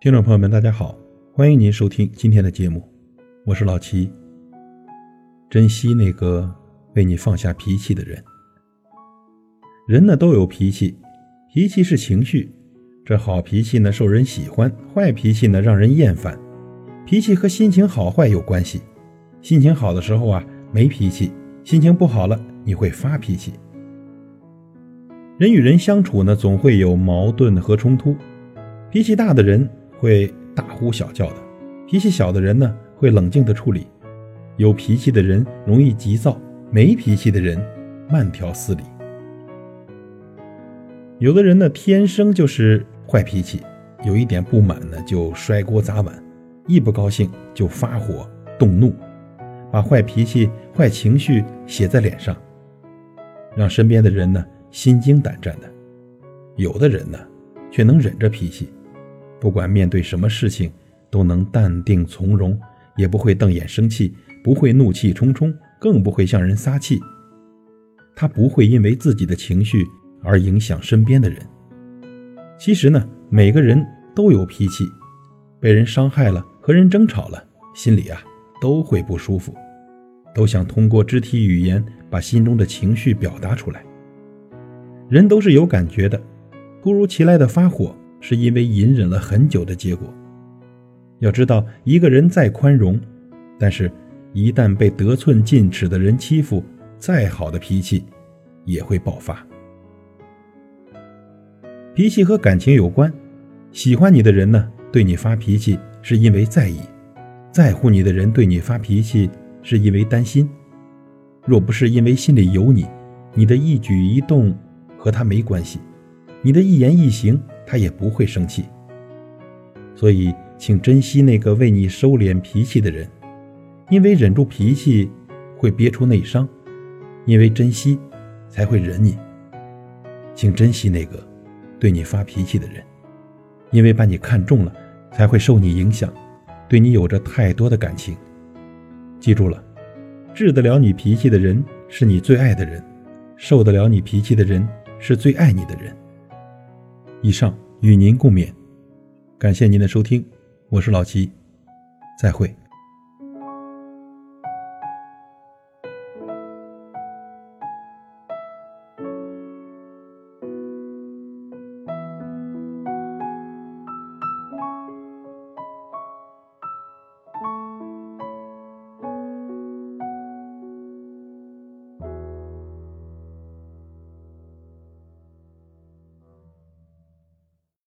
听众朋友们，大家好，欢迎您收听今天的节目，我是老齐。珍惜那个为你放下脾气的人。人呢都有脾气，脾气是情绪，这好脾气呢受人喜欢，坏脾气呢让人厌烦。脾气和心情好坏有关系，心情好的时候啊没脾气，心情不好了你会发脾气。人与人相处呢总会有矛盾和冲突，脾气大的人。会大呼小叫的，脾气小的人呢，会冷静的处理。有脾气的人容易急躁，没脾气的人慢条斯理。有的人呢，天生就是坏脾气，有一点不满呢，就摔锅砸碗，一不高兴就发火动怒，把坏脾气、坏情绪写在脸上，让身边的人呢心惊胆战的。有的人呢，却能忍着脾气。不管面对什么事情，都能淡定从容，也不会瞪眼生气，不会怒气冲冲，更不会向人撒气。他不会因为自己的情绪而影响身边的人。其实呢，每个人都有脾气，被人伤害了，和人争吵了，心里啊都会不舒服，都想通过肢体语言把心中的情绪表达出来。人都是有感觉的，突如其来的发火。是因为隐忍了很久的结果。要知道，一个人再宽容，但是，一旦被得寸进尺的人欺负，再好的脾气也会爆发。脾气和感情有关，喜欢你的人呢，对你发脾气是因为在意；在乎你的人对你发脾气是因为担心。若不是因为心里有你，你的一举一动和他没关系。你的一言一行，他也不会生气。所以，请珍惜那个为你收敛脾气的人，因为忍住脾气会憋出内伤，因为珍惜才会忍你。请珍惜那个对你发脾气的人，因为把你看重了，才会受你影响，对你有着太多的感情。记住了，治得了你脾气的人是你最爱的人，受得了你脾气的人是最爱你的人。以上与您共勉，感谢您的收听，我是老齐，再会。